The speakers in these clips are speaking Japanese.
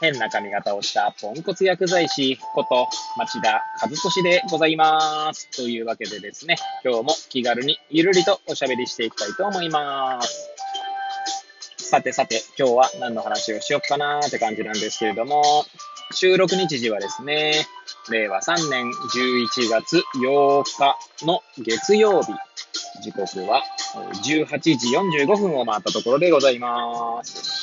変な髪型をしたポンコツ薬剤師こと町田和俊でございます。というわけでですね、今日も気軽にゆるりとおしゃべりしていきたいと思います。さてさて、今日は何の話をしよっかなーって感じなんですけれども、収録日時はですね、令和3年11月8日の月曜日、時刻は18時45分を回ったところでございます。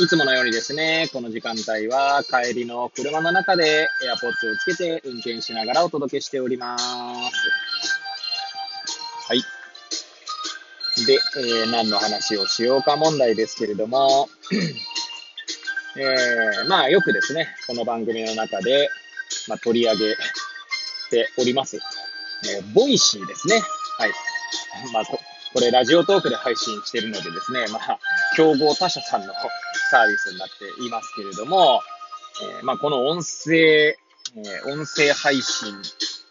いつものようにですね、この時間帯は帰りの車の中で AirPods をつけて運転しながらお届けしております。はい。で、えー何の話をしようか問題ですけれども、えーまあよくですね、この番組の中で、まあ、取り上げております。えーボイシーですね。はい。まあ、これ Radiotalk で配信してるのでですね、まあ、競合他社さんのサービスになっていますけれども、えーまあ、この音声、えー音声配信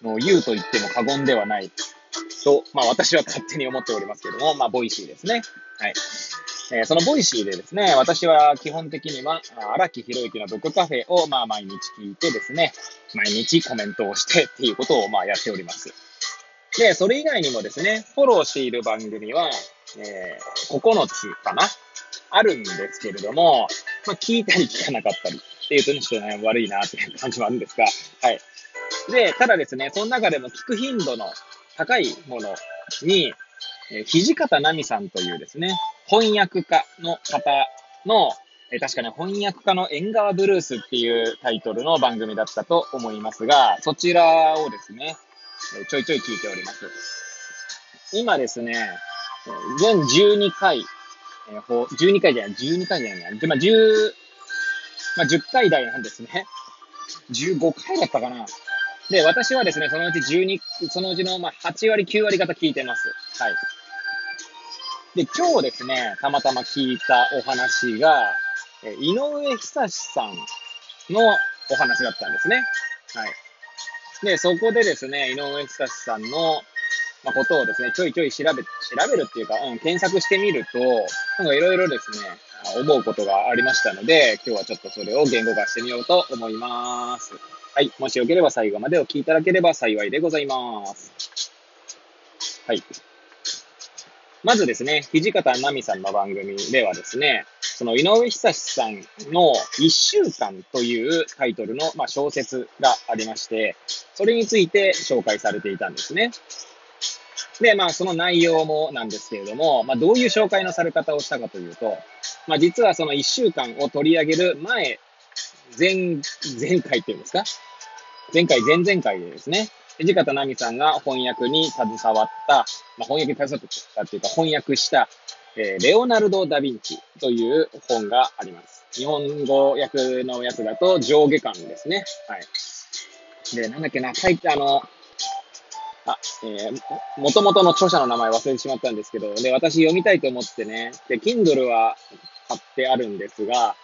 の雄と言っても過言ではないと、まあ、私は勝手に思っておりますけども、まあ、 Voicy ですね。はい。えーその Voicy でですね、私は基本的には、荒木博行のブックカフェを、まあ、毎日聞いてですね、毎日コメントをしてっていうことを、まあ、やっております。で、それ以外にもですね、フォローしている番組は、えー9つかなあるんですけれども、まあ、聞いたり聞かなかったりっていうとね、ちょっとね、悪いなっていう感じもあるんですが、はい。で、ただですね、その中でも聞く頻度の高いものに、えー土方奈美さんというですね、翻訳家の方の、え確かね、翻訳家の縁側ブルースっていうタイトルの番組だったと思いますが、そちらをですね、えちょいちょい聞いております。今ですね、全12回、えーほ12回じゃない、12回じゃない、でまあ、10、まあ、10回台なんですね。15回だったかな。で、私はですね、そのうち12、そのうちのまあ8割、9割方聞いてます。はい。で、今日ですね、たまたま聞いたお話が、え井上久志さんのお話だったんですね。はい。で、そこでですね、井上久志さんの、まあ、ことをですね、ちょいちょい調べ、調べるっていうか、うん、検索してみると、なんかいろいろですね、思うことがありましたので、今日はちょっとそれを言語化してみようと思います。はい。もしよければ最後までお聞きいただければ幸いでございます。はい。まずですね、土方奈美さんの番組ではですね、その井上久志さんの一週間というタイトルの、まあ、小説がありまして、それについて紹介されていたんですね。で、まあ、その内容もなんですけれども、まあ、どういう紹介のされ方をしたかというと、まあ、実はその一週間を取り上げる前、前、前回っていうんですか？前回、前々回でですね、土方奈美さんが翻訳に携わった、まあ、翻訳に携わったっていうか翻訳した、えーレオナルド・ダ・ヴィンチという本があります。日本語訳のやつだと上下巻ですね。はい。で、なんだっけな、書いてあの、あ、えー、もともとの著者の名前忘れてしまったんですけど、で、私読みたいと思ってね、で、Kindle は買ってあるんですが、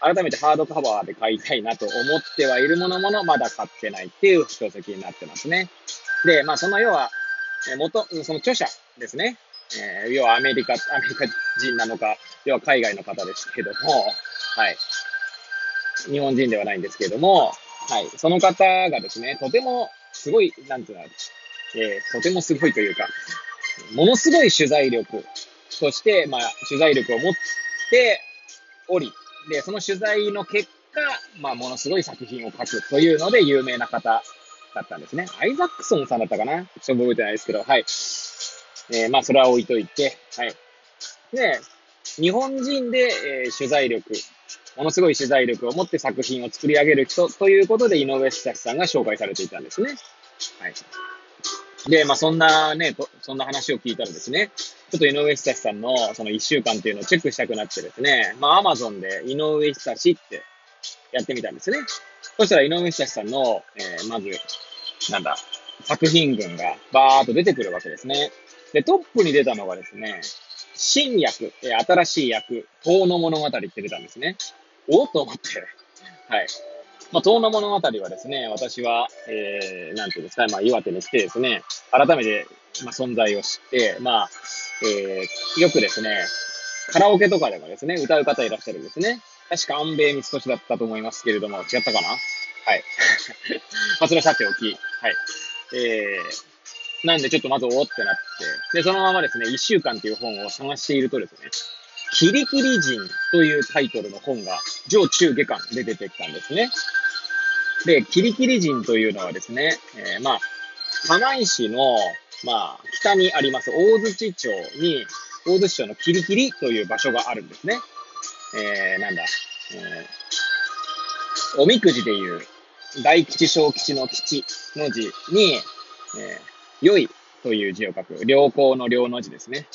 改めてハードカバーで買いたいなと思ってはいるものもの、まだ買ってないっていう書籍になってますね。で、まあ、その要は、えー元、その著者ですね。えー要はアメリカ、アメリカ人なのか、要は海外の方ですけども、はい。日本人ではないんですけれども、はい。その方がですね、とてもすごい、なんていうの、えーとてもすごいというか、ものすごい取材力として、まあ、取材力を持っており、で、その取材の結果、まあ、ものすごい作品を書くというので有名な方だったんですね。アイザックソンさんだったかな？ちょっと覚えてないですけど、はい。えーまあ、それは置いといて、はい。で、日本人で、えー取材力、ものすごい取材力を持って作品を作り上げる人ということで、井上久さんが紹介されていたんですね。はい。で、まあ、そんなね、そんな話を聞いたらですね、ちょっと井上久志さんのその一週間っていうのをチェックしたくなってですね、まあ、アマゾンで井上久志ってやってみたんですね。そしたら井上久志さんの、えーまず、なんだ、作品群がバーっと出てくるわけですね。で、トップに出たのがですね、新役、え新しい役、遠の物語って出たんですね。おっと思って。はい。まあ、遠の物語はですね、私は、えー、なんていうんですか、まあ、岩手に来てですね、改めて、まあ、存在を知って、まあ、えー、よくですね、カラオケとかでもですね、歌う方いらっしゃるんですね。確か安米三つだったと思いますけれども、違ったかな？はい。まあ、それはさておき。はい。えー、なんでちょっとまずおってなって、で、そのままですね、一週間っていう本を探しているとですね、キリキリ人というタイトルの本が上中下巻で出てきたんですね。で、キリキリ人というのはですね、えー、まあ、釜石の、まあ、北にあります大槌町に、大槌町のキリキリという場所があるんですね。えー、なんだ、えー、おみくじでいう、大吉小吉の吉の字に、えー、良いという字を書く、良好の良の字ですね。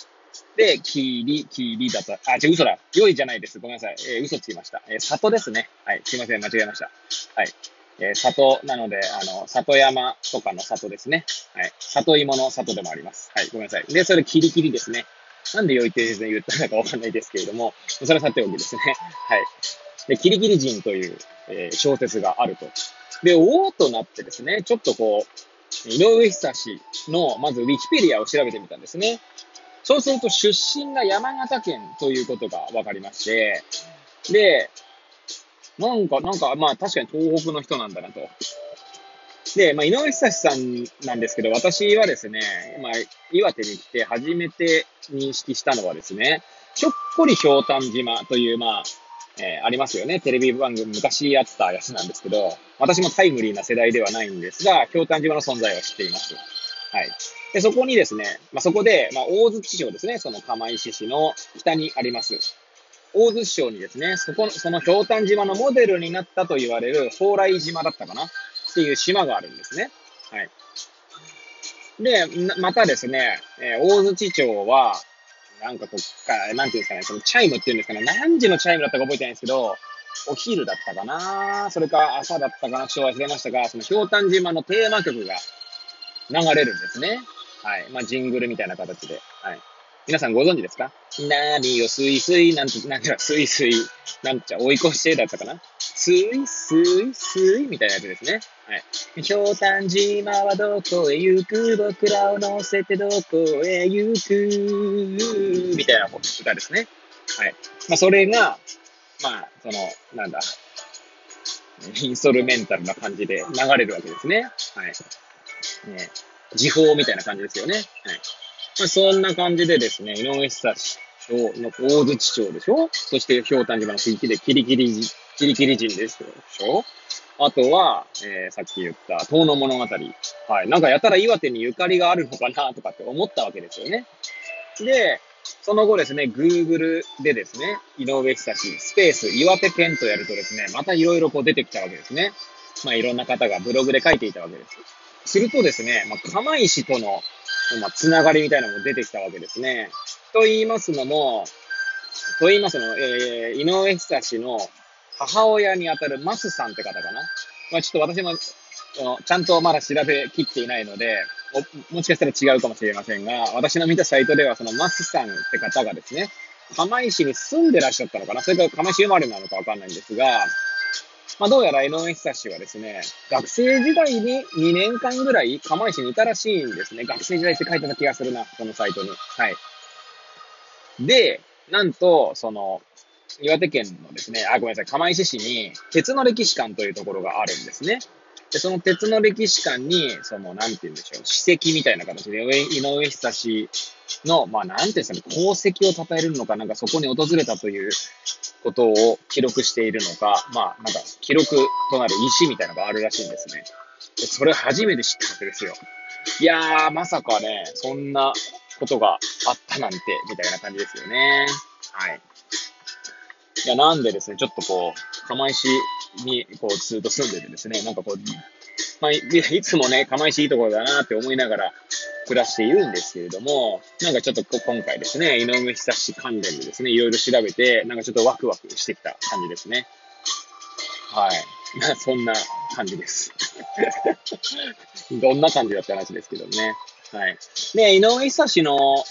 で、きり、きりだと、あ、違う、嘘だ。良いじゃないです。ごめんなさい。えー、嘘つきました。えー、里ですね。はい。すいません。間違えました。はい。えー、里なので、あの、里山とかの里ですね。はい。里芋の里でもあります。はい。ごめんなさい。で、それ、キリキリですね。なんで良いって言ったのかわかんないですけれども、それはさておきですね。はい。で、キリキリ人という、えー、小説があると。で、おとなってですね、ちょっとこう、井上久志の、まずウィキペディアを調べてみたんですね。そうすると出身が山形県ということが分かりまして、で、なんか、なんか、まあ確かに東北の人なんだなと。で、まあ、井上久志さんなんですけど、私はですね、まあ、岩手に来て初めて認識したのはですね、ひょっこりひょうたん島という、まあ、えー、ありますよね。テレビ番組昔あったやつなんですけど、私もタイムリーな世代ではないんですが、ひょうたん島の存在を知っています。はい。で、そこにですね、まあ、そこで、まあ、大槌町ですね、その釜石市の北にあります。大槌町にですね、そこの、そのひょうたん島のモデルになったと言われる蓬莱島だったかなっていう島があるんですね。はい。で、またですね、えー、大槌町は、なんかこっか、なんていうんですかね、そのチャイムっていうんですかね、何時のチャイムだったか覚えてないんですけど、お昼だったかなそれか朝だったかなちょっと忘れましたが、そのひょうたん島のテーマ曲が流れるんですね。はい。まあ、ジングルみたいな形で。はい。皆さんご存知ですか？何をスイスイ、なんと、なんかスイスイ、なんちゃ、追い越してだったかな？スイスイスイみたいなやつですね。はい。ひょうたん島はどこへ行く？僕らを乗せてどこへ行く？みたいな歌ですね。はい。まあ、それが、まあ、その、なんだ、インストルメンタルな感じで流れるわけですね。はい。ね、時報みたいな感じですよね。はい。まあ、そんな感じでですね、井上久志町の大槌町でしょ？そしてひょうたん島の地域でキリキリ、キリキリ人ですでしょあとは、えー、さっき言った遠野物語。はい。なんかやたら岩手にゆかりがあるのかなとかって思ったわけですよね。で、その後ですね、Google でですね、井上久志、スペース、岩手県とやるとですね、またいろいろこう出てきたわけですね。まあいろんな方がブログで書いていたわけです。するとですね、まあ、釜石とのまあ、つながりみたいなのも出てきたわけですね。と言いますのも、と言いますの、えー、井上久志の母親にあたるマスさんって方かな。まあ、ちょっと私も、ちゃんとまだ調べきっていないので、もしかしたら違うかもしれませんが、私の見たサイトではそのマスさんって方がですね、釜石に住んでらっしゃったのかなそれから釜石生まれなのかわかんないんですが、まあ、どうやら井上久志はですね、学生時代に2年間ぐらい釜石にいたらしいんですね。学生時代って書いてた気がするな、このサイトに。はい。で、なんと、その、岩手県のですね、あ、ごめんなさい、釜石市に鉄の歴史館というところがあるんですね。で、その鉄の歴史館に、その、なんて言うんでしょう、史跡みたいな形で、井上久志の、まあ、なんていうんですかね、功績を称えるのか、なんかそこに訪れたということを記録しているのか、まあ、なんか記録となる石みたいなのがあるらしいんですね。でそれ初めて知ったわけですよ。いやー、まさかね、そんなことがあったなんて、みたいな感じですよね。はい。いや、なんでですね、ちょっとこう、釜石に、こう、ずっと住んでてですね、なんかこう、まあ、いつもね、釜石いいところだなって思いながら暮らしているんですけれども、なんかちょっと今回ですね、井上久志関連でですね、いろいろ調べて、なんかちょっとワクワクしてきた感じですね。はい。ま あそんな感じです。どんな感じだった話ですけどね。はい。で、井上久志の、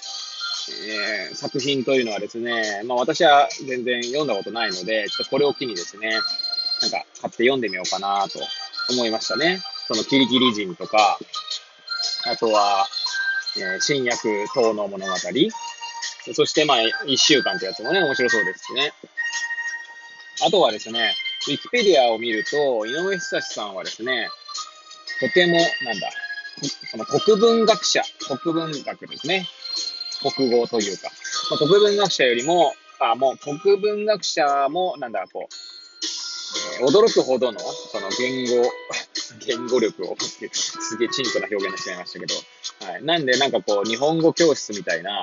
えー、作品というのはですね、まあ私は全然読んだことないので、ちょっとこれを機にですね、なんか買って読んでみようかなと思いましたね。そのキリキリ人とか、あとは、えー、新薬等の物語。そして、まあ、一週間ってやつもね、面白そうですしね。あとはですね、ウィキペディアを見ると、井上久志さんはですね、とても、なんだ、その国文学者、国文学ですね。国語というか、まあ、国文学者よりも、あ、もう国文学者も、なんだ、こう、えー、驚くほどの、その言語、言語力をすげえチンコな表現にしちゃいましたけど、はい。なんで、なんかこう、日本語教室みたいな、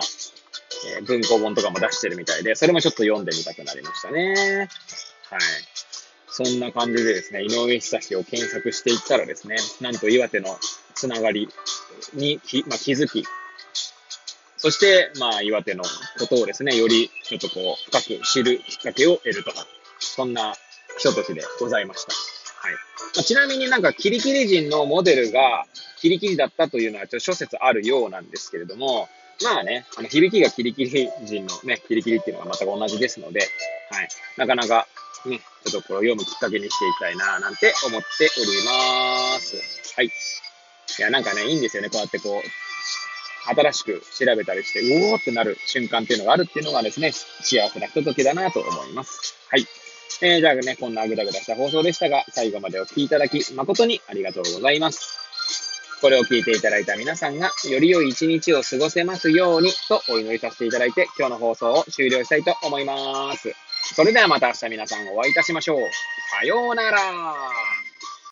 えー、文庫本とかも出してるみたいで、それもちょっと読んでみたくなりましたね。はい。そんな感じでですね、井上久志を検索していったらですね、なんと岩手のつながりにき、まあ、気づき、そして、まあ、岩手のことをですね、よりちょっとこう、深く知るきっかけを得るとか。そんなひとときでございました。はい。まあ、ちなみになんかキリキリ人のモデルがキリキリだったというのはちょっと諸説あるようなんですけれども、まあね、あの響きがキリキリ人のね、キリキリっていうのが全く同じですので、はい。なかなかね、ちょっとこれを読むきっかけにしていきたいな、なんて思っております。はい。いや、なんかね、いいんですよね。こうやってこう、新しく調べたりして、うおーってなる瞬間っていうのがあるっていうのがですね、幸せなひとときだなと思います。はい。えー、じゃあね、こんなぐだぐだした放送でしたが、最後までお聴きいただき、誠にありがとうございます。これを聞いていただいた皆さんが、より良い一日を過ごせますように、とお祈りさせていただいて、今日の放送を終了したいと思います。それではまた明日皆さんお会いいたしましょう。さようなら。